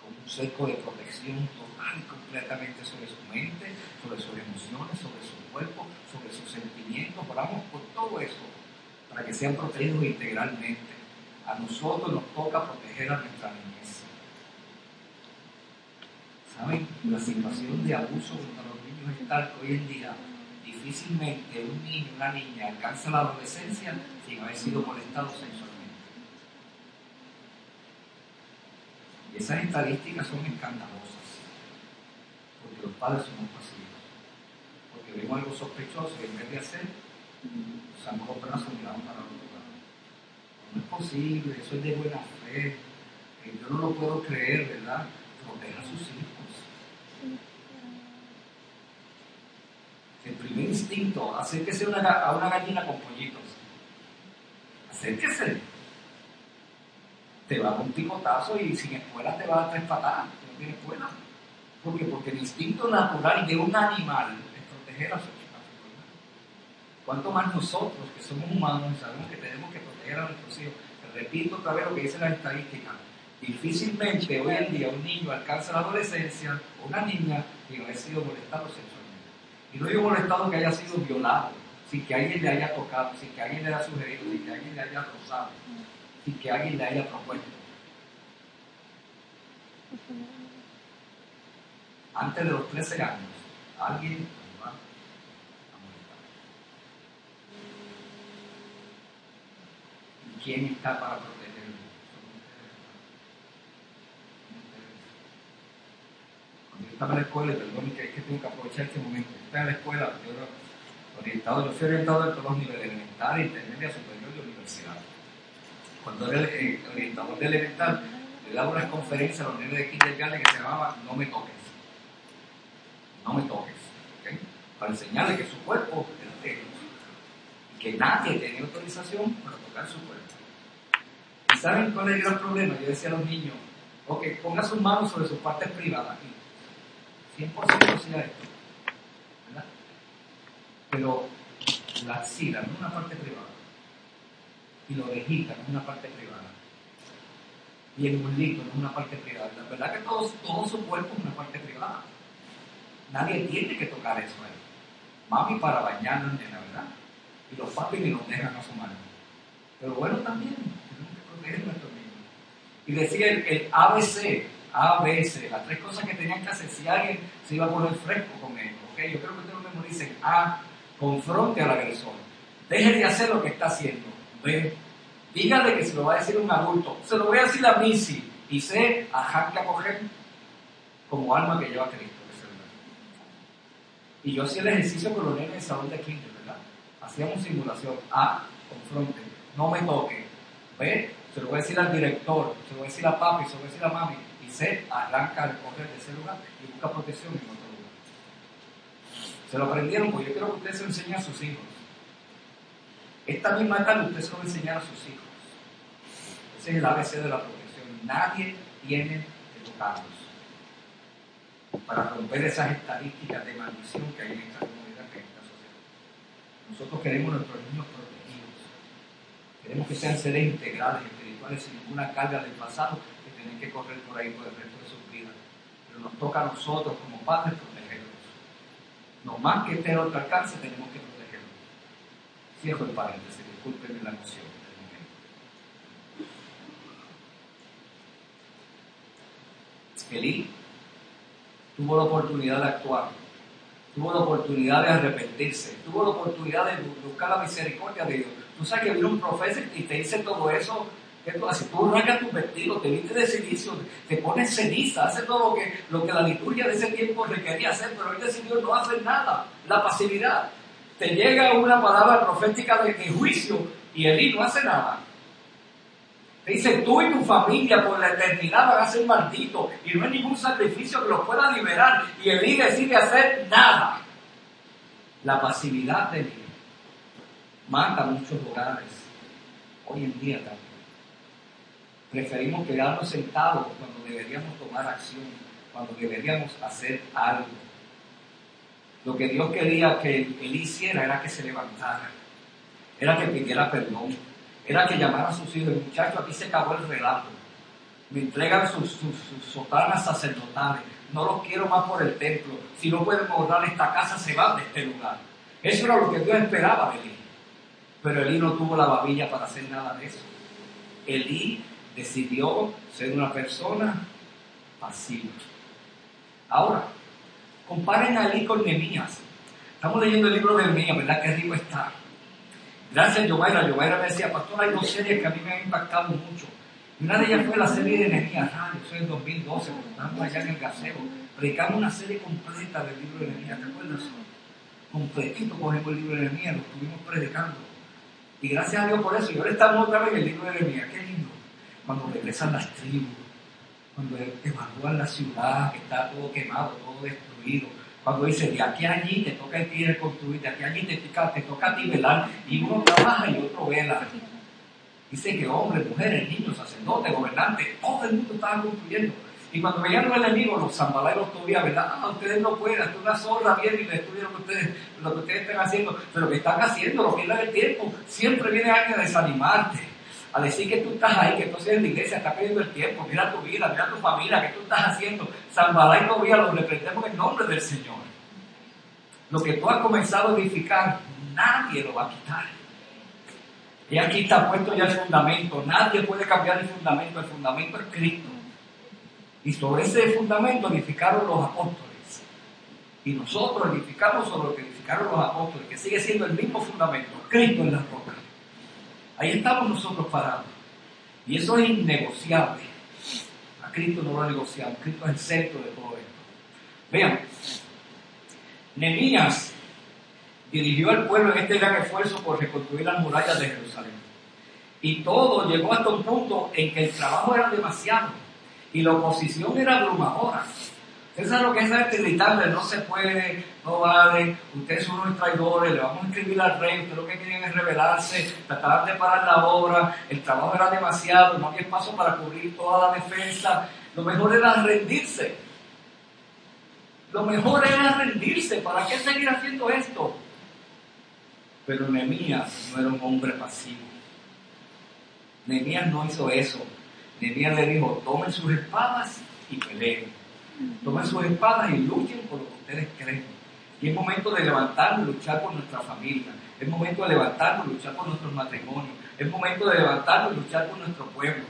con un cerco de protección total y completamente sobre su mente, sobre sus emociones, sobre su cuerpo, sobre sus sentimientos. Oramos por todo eso para que sean protegidos integralmente. A nosotros nos toca proteger a nuestra niñez. ¿Saben? La situación de abuso contra los niños es tal que hoy en día difícilmente un niño una niña alcanza la adolescencia sin haber sido molestado sexualmente. Y esas estadísticas son escandalosas, porque los padres somos pasivos, porque vemos algo sospechoso y en vez de hacer, los brazos y miramos para otro lado. No es posible, eso es de buena fe, eh, yo no lo puedo creer, ¿verdad? Proteja a sus hijos. el primer instinto, acérquese una, a una gallina con pollitos. Acérquese. Te va a un picotazo y sin escuela te va a tres patadas. No tiene escuela. ¿Por qué? Porque el instinto natural de un animal es proteger a su ¿Cuánto más nosotros, que somos humanos, sabemos que tenemos que proteger a nuestros hijos? repito otra vez lo que dice la estadística. Difícilmente hoy en día un niño alcanza la adolescencia o una niña que no ha sido molestado sexualmente. Y no digo molestado que haya sido violado, sin que alguien le haya tocado, sin que alguien le haya sugerido, sin que alguien le haya rozado, sin que alguien le haya propuesto. Antes de los 13 años, alguien va a molestar. ¿Y quién está para protegerlo? Cuando yo estaba en la escuela, perdón que es que tengo que aprovechar este momento en la escuela, yo era orientado, yo fui orientado en todos los niveles, elemental, intermedia, superior y universidad. Cuando era el, orientador de elemental, le daba unas conferencias a los niveles de kindergarten que se llamaba No me toques. No me toques. Para enseñarle que su cuerpo era de Y que nadie tenía autorización para tocar su cuerpo. ¿Y saben cuál es el gran problema? Yo decía a los niños, ok, ponga sus manos sobre sus partes privadas. Y 100% hacía esto pero la axila no es una parte privada. Y la orejita no es una parte privada. Y el muslito no es una parte privada. La verdad que todo, todo su cuerpo es una parte privada. Nadie tiene que tocar eso ahí. Mami para bañarnos la verdad. Y los papis ni nos dejan a su mano. Pero bueno, también que a nuestros niños. Y decía el, el ABC, ABC, las tres cosas que tenían que hacer si alguien se iba a poner fresco con ellos. ¿okay? Yo creo que ustedes lo memoricen. A, confronte al agresor. Deje de hacer lo que está haciendo. Ve, dígale que se lo va a decir un adulto. Se lo voy a decir a Missy. Y sé a que acoger como alma que lleva a Cristo. Y yo hacía el ejercicio con los nenes en salón de kinder, ¿verdad? Hacíamos simulación. A, confronte. No me toque. Ve, se lo voy a decir al director, se lo voy a decir a papi, se lo voy a decir a mami. Y sé, arranca a recoger de ese lugar y busca protección en otro se lo aprendieron, porque yo quiero que usted se lo enseñe a sus hijos. Esta misma tarde usted se lo va a enseñar a sus hijos. Ese es el ABC de la protección. Nadie tiene que tocarlos. Para romper esas estadísticas de maldición que hay en esta comunidad, que en esta sociedad. Nosotros queremos nuestros niños protegidos. Queremos que sean seres integrales, sin ninguna carga del pasado que tienen que correr por ahí por el resto de sus vidas. Pero nos toca a nosotros como padres no más que esté a otro alcance, tenemos que protegerlo. Cierro el paréntesis, disculpen la emoción del momento. Elí, tuvo la oportunidad de actuar, tuvo la oportunidad de arrepentirse, tuvo la oportunidad de buscar la misericordia de Dios. Tú sabes que vino un profeta y te dice todo eso, ¿qué tú haces? Arrancas tu vestido, te viste de silicio, te pones ceniza, hace todo lo que, lo que la liturgia de ese tiempo requería hacer, pero él decidió no hacer nada, la pasividad. Te llega una palabra profética de, de juicio y Elí no hace nada. Dice, tú y tu familia por la eternidad van a ser malditos y no hay ningún sacrificio que los pueda liberar. Y Elí decide hacer nada. La pasividad de Elí mata muchos hogares. Hoy en día también. Preferimos quedarnos sentados cuando deberíamos tomar acción, cuando deberíamos hacer algo. Lo que Dios quería que Elí hiciera era que se levantara, era que pidiera perdón, era que llamara a sus hijos, el muchacho, aquí se acabó el relato. Me entregan sus, sus, sotanas sacerdotales. No los quiero más por el templo. Si no pueden guardar esta casa, se van de este lugar. Eso era lo que Dios esperaba de Elí. Pero Elí no tuvo la babilla para hacer nada de eso. Elí decidió ser una persona pasiva. Ahora, comparen a Elí con Nehemías. Estamos leyendo el libro de Nehemías, ¿verdad? Qué rico está. Gracias a Yomaira. Yomaira me decía, pastor, hay dos series que a mí me han impactado mucho. Y una de ellas fue la serie de Nehemías Radio, eso es en 2012, cuando estábamos allá en el gaseo. Predicamos una serie completa del libro de Nehemías, ¿te acuerdas? Completito cogemos el libro de Nehemías, lo estuvimos predicando. Y gracias a Dios por eso. Y ahora estamos otra vez en el libro de Nehemías. Qué lindo. Cuando regresan las tribus, cuando evalúan la ciudad, que está todo quemado, todo destruido cuando dice, de aquí a allí te toca a ti reconstruir, de aquí a allí te te toca a ti velar, y uno trabaja y otro vela. Dice que hombres, mujeres, niños, sacerdotes, gobernantes, todo el mundo estaba construyendo. Y cuando veían los enemigos, los los todavía, ¿verdad? Ah, ustedes no pueden, hasta una zorra viene y destruye lo que ustedes, lo que ustedes están haciendo. Pero lo que están haciendo, lo que es el tiempo, siempre viene alguien a desanimarte, a decir que tú estás ahí, que tú estás en la iglesia, estás perdiendo el tiempo, mira tu vida, mira tu familia, que tú estás haciendo. Zambalá y Tobía los reprendemos en nombre del Señor. Lo que tú has comenzado a edificar, nadie lo va a quitar. Y aquí está puesto ya el fundamento. Nadie puede cambiar el fundamento. El fundamento es Cristo. Y sobre ese fundamento edificaron los apóstoles. Y nosotros edificamos sobre lo que edificaron los apóstoles, que sigue siendo el mismo fundamento, Cristo en la roca. Ahí estamos nosotros parados. Y eso es innegociable. A Cristo no lo negociamos. Cristo es el centro de todo esto. Vean, Nemías dirigió al pueblo en este gran esfuerzo por reconstruir las murallas de Jerusalén. Y todo llegó hasta un punto en que el trabajo era demasiado y la oposición era abrumadora. Lo que es gritarle, no se puede, no vale, ustedes son unos traidores, le vamos a escribir al rey, ustedes lo que quieren es rebelarse, tratar de parar la obra, el trabajo era demasiado, no había espacio para cubrir toda la defensa, lo mejor era rendirse. Lo mejor era rendirse. ¿Para qué seguir haciendo esto? Pero Nehemías no era un hombre pasivo. Nehemías no hizo eso. Nehemías le dijo, tomen sus espadas y peleen. Tomen sus espadas y luchen por lo que ustedes creen. Y es momento de levantarnos y luchar por nuestra familia. Es momento de levantarnos y luchar por nuestros matrimonios. Es momento de levantarnos y luchar por nuestro pueblo.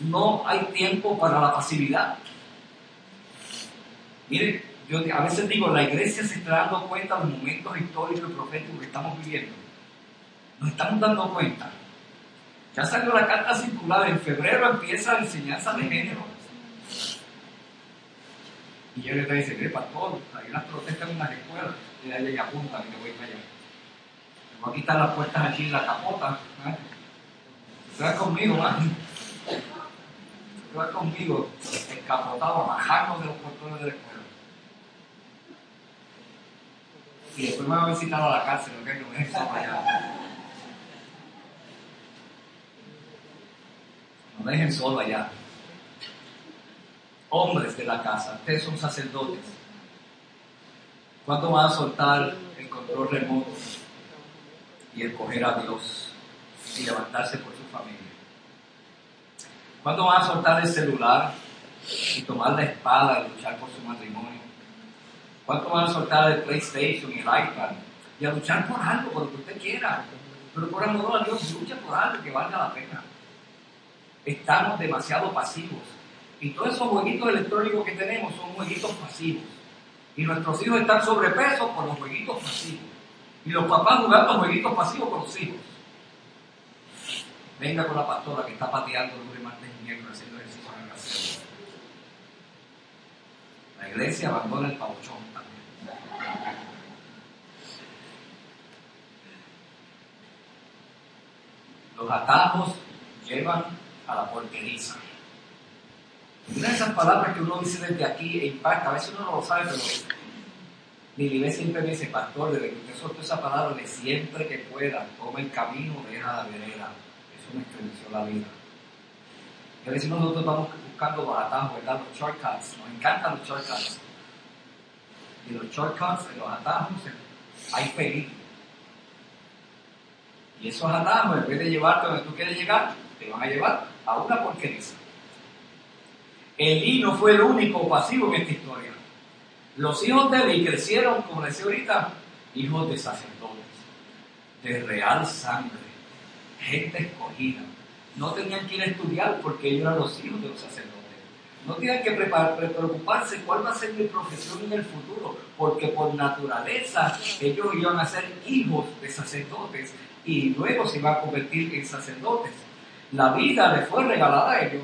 No hay tiempo para la pasividad. Mire, yo a veces digo, la iglesia se está dando cuenta de los momentos históricos y proféticos que estamos viviendo. Nos estamos dando cuenta. Ya salió la carta circular, en febrero empieza la enseñanza de género. Y yo le dice, mire, pastor, hay unas protestas en unas escuelas, y ahí le apuntan y que voy para allá. Tengo aquí están las puertas aquí en la capota. ¿eh? conmigo, ¿eh? conmigo, escapotado, a bajarnos de los portones de la escuela. Y después me va a visitar a la cárcel, ¿ok? No me dejen allá. No dejen solo allá. Hombres de la casa, ustedes son sacerdotes. ¿Cuánto van a soltar el control remoto y escoger a Dios y levantarse por su familia? ¿Cuándo van a soltar el celular y tomar la espada y luchar por su matrimonio? ¿Cuánto van a soltar el PlayStation y el iPad y a luchar por algo, por lo que usted quiera? Pero por amor a Dios, lucha por algo que valga la pena. Estamos demasiado pasivos. Y todos esos jueguitos electrónicos que tenemos son jueguitos pasivos. Y nuestros hijos están sobrepesos por los jueguitos pasivos. Y los papás jugando jueguitos pasivos con los hijos. Venga con la pastora que está pateando lunes, martes y miércoles haciendo ejercicio en el casero. La iglesia abandona el pauchón también. Los atajos llevan a la porqueriza. Una de esas palabras que uno dice desde aquí e impacta, a veces uno no lo sabe, pero iglesia siempre me dice, pastor, desde que usted soltó esa palabra de siempre que pueda, toma el camino, deja la vereda. Eso me estremeció la vida. Y a veces nosotros vamos buscando los atajos, ¿verdad? Los shortcuts. Nos encantan los shortcuts. Y los shortcuts, en los atajos, hay peligro. Y esos atajos, en vez de llevarte donde tú quieres llegar, te van a llevar a una porquería. Elí no fue el único pasivo en esta historia. Los hijos de Elí crecieron, como decía ahorita, hijos de sacerdotes, de real sangre, gente escogida. No tenían que ir a estudiar porque ellos eran los hijos de los sacerdotes. No tenían que preocuparse cuál va a ser mi profesión en el futuro, porque por naturaleza ellos iban a ser hijos de sacerdotes y luego se iban a convertir en sacerdotes. La vida les fue regalada a ellos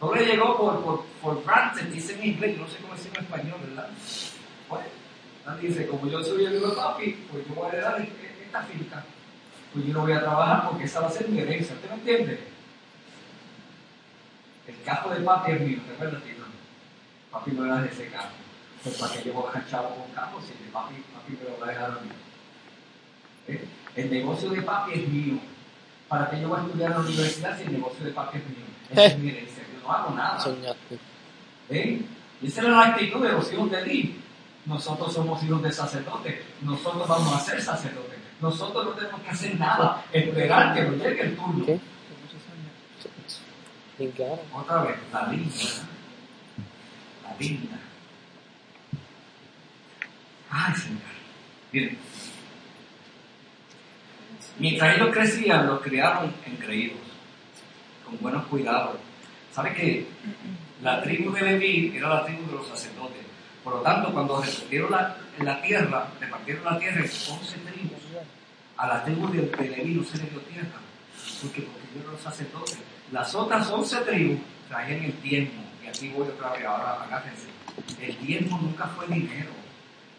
le llegó por, por, por dice en inglés, yo no sé cómo decirlo en español, ¿verdad? Bueno, dice, como yo soy el hijo de papi, pues yo voy a heredar esta finca. Pues yo no voy a trabajar porque esa va a ser mi herencia. ¿Usted me entiende? El cajo de papi es mío, ¿te acuerdas, tío? Papi no era de ese cajo. Pues para que yo voy a con cajo, si de papi, papi me lo va a dejar a mí. ¿Eh? El negocio de papi es mío. ¿Para que yo voy a estudiar en la universidad si el negocio de papi es mío? Esa es mi herencia no hago nada. ¿Eh? Y esa era la actitud de los hijos de Eli. Nosotros somos hijos de sacerdotes. Nosotros vamos a ser sacerdotes. Nosotros no tenemos que hacer nada. Esperar que nos llegue el turno. ¿Qué? Otra vez, la linda. La linda. Ay, Señor. Miren. Mientras ellos crecían, los criaron engreídos, con buenos cuidados ¿Sabe que la tribu de Leví era la tribu de los sacerdotes? Por lo tanto, cuando repartieron la, la tierra, repartieron la tierra en 11 tribus, a la tribu de, Leví no se le dio tierra, porque, porque los sacerdotes. Las otras 11 tribus traían el diezmo, y aquí voy otra vez, ahora agárrense. El diezmo nunca fue dinero.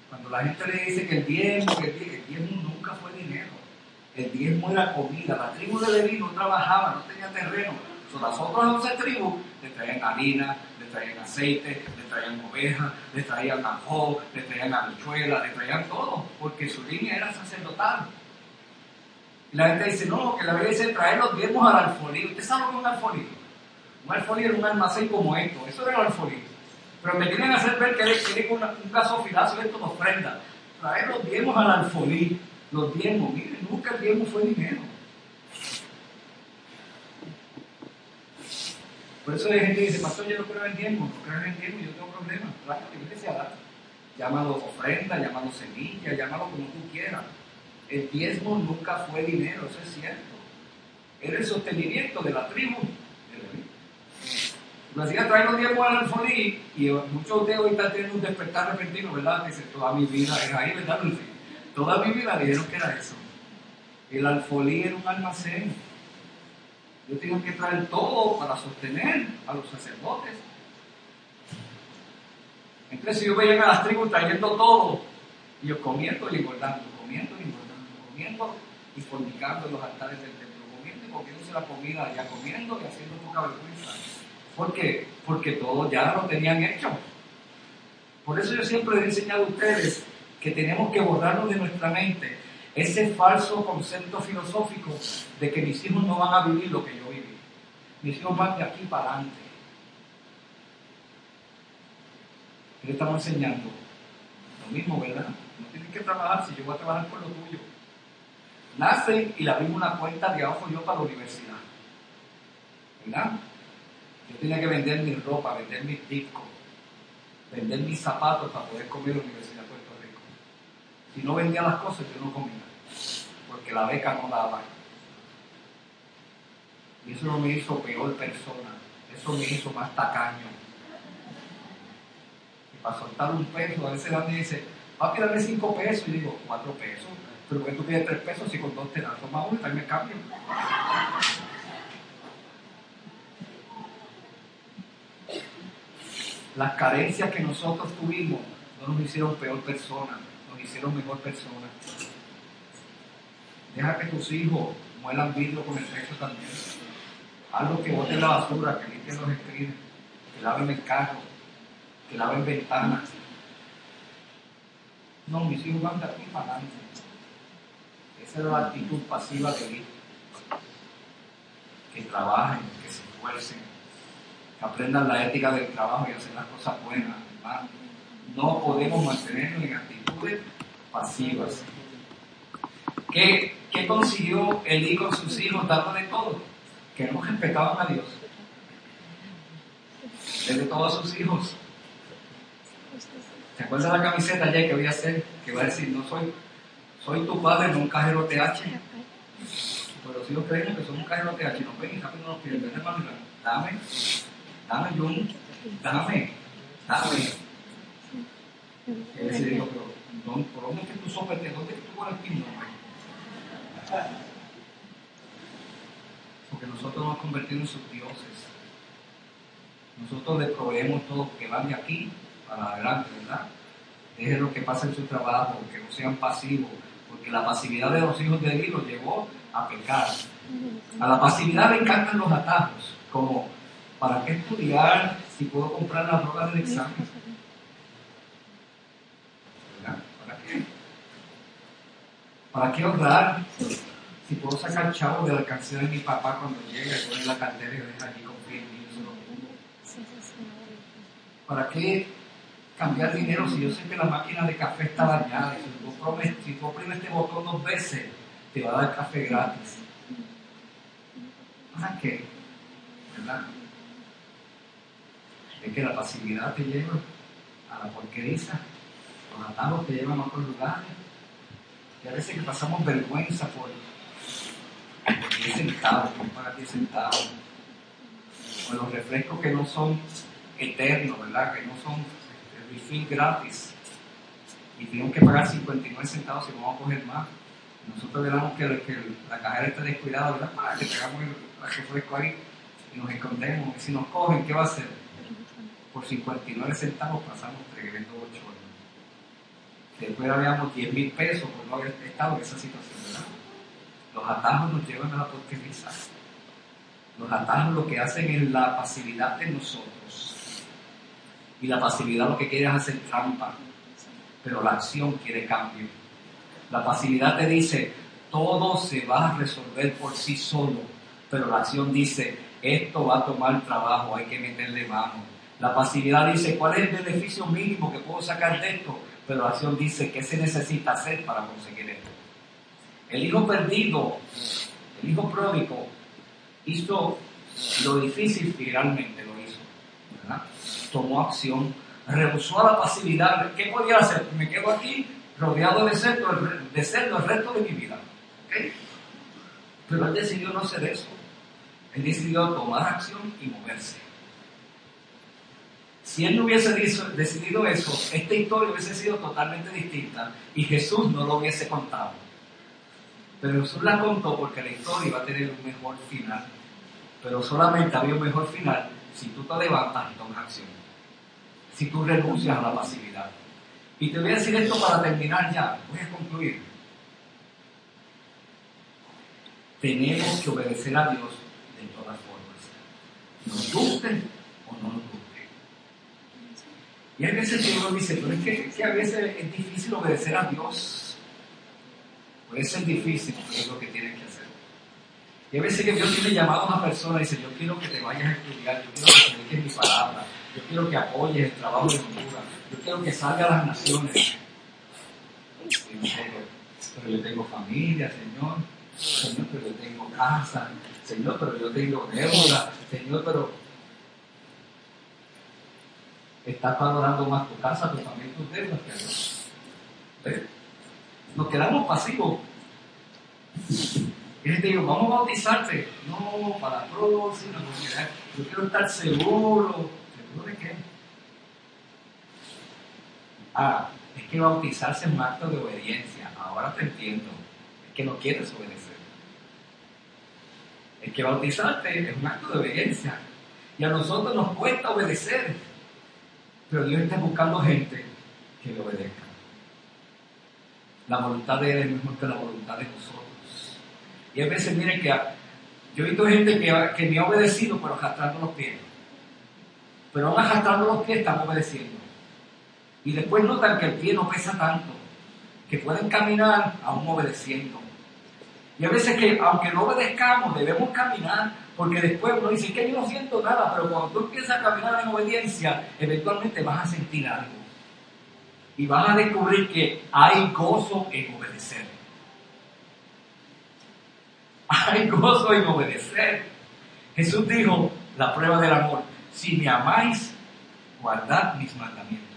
Cuando la gente le dice que el diezmo, que el diezmo nunca fue dinero. El diezmo era comida. La tribu de Leví no trabajaba, no tenía terreno las otras 11 tribus le traían harina, le traían aceite, le traían ovejas, le traían ajo, le traían habichuelas, le traían todo, porque su línea era sacerdotal. Y la gente dice, no, que la Biblia dice traer los diezmos al alfolí. ¿Usted sabe lo que es un alfolí? Un alfolí era un almacén como esto, eso era el alfolí. Pero me quieren hacer ver que es un caso financiero esto de ofrenda. Traer los diezmos al alfolí. Los diezmos, miren, nunca el diezmo fue dinero. Por eso hay gente que dice, pastor, yo no creo en diezmo, no creo en diezmo, yo tengo problemas. Claro, la iglesia da. Llámalo ofrenda, llámalo semilla, llámalo como tú quieras. El diezmo nunca fue dinero, eso es cierto. Era el sostenimiento de la tribu Me hacía traer los diezmos al alfolí y muchos de hoy están teniendo un despertar repentino, ¿verdad? Dice, toda mi vida es ahí, ¿verdad, Toda mi vida dijeron que era eso. El alfolí era un almacén yo tengo que traer todo para sostener a los sacerdotes. Entonces, si yo veía a las tribus trayendo todo, y yo comiendo y engordando, comiendo y engordando, comiendo y fornicando en los altares del templo, comiendo y comiéndose la comida, ya comiendo y haciendo poca vergüenza. ¿Por qué? Porque todo ya lo tenían hecho. Por eso yo siempre he enseñado a ustedes que tenemos que borrarnos de nuestra mente ese falso concepto filosófico de que mis hijos no van a vivir lo que yo viví. Mis hijos van de aquí para adelante. Le estamos enseñando lo mismo, ¿verdad? No tienen que trabajar si yo voy a trabajar por lo tuyo. Nacen y le abrimos una cuenta de abajo yo para la universidad. ¿Verdad? Yo tenía que vender mi ropa, vender mis discos, vender mis zapatos para poder comer la Universidad. Si no vendía las cosas, yo no comía porque la beca no daba. Y eso no me hizo peor persona. Eso me hizo más tacaño. Y para soltar un peso, a veces Dani dice, va a quedarme cinco pesos. Y digo, cuatro pesos. Pero que tú pides tres pesos y con dos te dan, toma uno y me cambio. Las carencias que nosotros tuvimos no nos hicieron peor persona, nos hicieron mejor persona. Deja que tus hijos muelan vidrio con el sexo también. Algo que bote la basura, que limpien los escritos, que laven el carro, que laven ventanas. No, mis hijos van de aquí para adelante. Esa era la actitud pasiva de Dios. Que trabajen, que se esfuercen, que aprendan la ética del trabajo y hacer las cosas buenas. No podemos mantenernos en actitudes pasivas. ¿Qué, ¿Qué consiguió Elí con sus hijos dándole todo? Que no respetaban a Dios. Desde todos sus hijos. ¿Se acuerda la camiseta ya que voy a hacer? Que va a decir, no soy, soy tu padre, no un cajero TH. Pero los creen que son un cajero TH, no ven y rápido nos piden, ven hermano, dame, dame, Jun, dame, dame. ¿Por dónde es que tú sopes? ¿Dónde es que tú pino? Porque nosotros nos convertimos en sus dioses. Nosotros le proveemos todo que van de aquí para adelante, ¿verdad? Dejen lo que pasa en su trabajo, que no sean pasivos, porque la pasividad de los hijos de Dios los llevó a pecar. A la pasividad le encantan los atajos, como ¿para qué estudiar si puedo comprar la droga del examen? ¿Para qué? ¿Para qué ahorrar si puedo sacar chavo de la canción de mi papá cuando llegue y poner la cartera y deja allí con fin y yo ¿Para qué cambiar dinero si yo sé que la máquina de café está dañada y si tú, oprimes, si tú oprimes este botón dos veces te va a dar café gratis? ¿Para qué? ¿Verdad? Es que la pasividad te lleva a la porqueriza, los atajos te llevan a otros lugares. Y a veces que pasamos vergüenza por 10 centavos, pagar 10 centavos. O los refrescos que no son eternos, ¿verdad? Que no son el refill gratis. Y tenemos que pagar 59 centavos si vamos a coger más. Nosotros veremos que, que la cajera está descuidada, ¿verdad? Para que pegamos el, refresco ahí y nos escondemos. Y si nos cogen, ¿qué va a hacer? Por 59 centavos pasamos tremendo 8 horas. Después habíamos 10 mil pesos por no haber estado en esa situación. Los atajos nos llevan a la porquería. Los atajos lo que hacen es la pasividad de nosotros. Y la pasividad lo que quiere es hacer trampa. Pero la acción quiere cambio. La pasividad te dice, todo se va a resolver por sí solo. Pero la acción dice, esto va a tomar trabajo, hay que meterle mano. La pasividad dice, ¿cuál es el beneficio mínimo que puedo sacar de esto? Pero acción dice, ¿qué se necesita hacer para conseguir esto? El hijo perdido, el hijo pródigo, hizo lo difícil finalmente lo hizo. Tomó acción, rehusó a la pasividad. ¿Qué podía hacer? Me quedo aquí rodeado de cerdo, de cerdo el resto de mi vida. ¿okay? Pero él decidió no hacer eso. Él decidió tomar acción y moverse. Si él no hubiese decidido eso, esta historia hubiese sido totalmente distinta y Jesús no lo hubiese contado. Pero Jesús la contó porque la historia iba a tener un mejor final. Pero solamente había un mejor final si tú te levantas y tomas acción. Si tú renuncias a la pasividad. Y te voy a decir esto para terminar ya. Voy a concluir. Tenemos que obedecer a Dios de todas formas. Nos guste o no nos. Y hay veces que uno dice, pero es que, es a veces es difícil obedecer a Dios Puede ser difícil, pero es lo que tienes que hacer. Y a veces que Dios tiene llamados a personas y dice, yo quiero que te vayas a estudiar, yo quiero que dediques mi palabra, yo quiero que apoyes el trabajo de cultura, yo quiero que salga a las naciones. pero yo tengo familia, Señor, Señor, pero yo tengo casa, Señor, pero yo tengo deuda, Señor, pero estás valorando más tu casa, tu familia, tus deudas que Dios. Nos quedamos pasivos. Y te digo, vamos a bautizarte. No, para la próxima, porque yo quiero estar seguro. ¿Seguro de qué? Ah, es que bautizarse es un acto de obediencia. Ahora te entiendo. Es que no quieres obedecer. Es que bautizarte es un acto de obediencia. Y a nosotros nos cuesta obedecer. Pero Dios está buscando gente que le obedezca. La voluntad de Él es mejor que la voluntad de nosotros. Y a veces, miren que yo he visto gente que, que me ha obedecido, pero arrastrando los pies. Pero aún arrastrando los pies están obedeciendo. Y después notan que el pie no pesa tanto, que pueden caminar aún obedeciendo. Y a veces que, aunque no obedezcamos, debemos caminar, porque después uno dice que yo no siento nada, pero cuando tú empiezas a caminar en obediencia, eventualmente vas a sentir algo. Y vas a descubrir que hay gozo en obedecer. Hay gozo en obedecer. Jesús dijo, la prueba del amor, si me amáis, guardad mis mandamientos.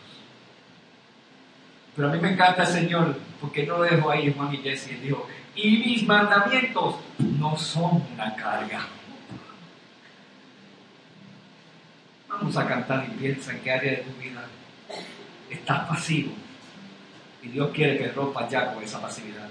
Pero a mí me encanta el Señor, porque no lo dejo ahí Juan y Jesse, y dijo, y mis mandamientos no son una carga. Vamos a cantar y piensa en qué área de tu vida estás pasivo. Y Dios quiere que rompas ya con esa pasividad.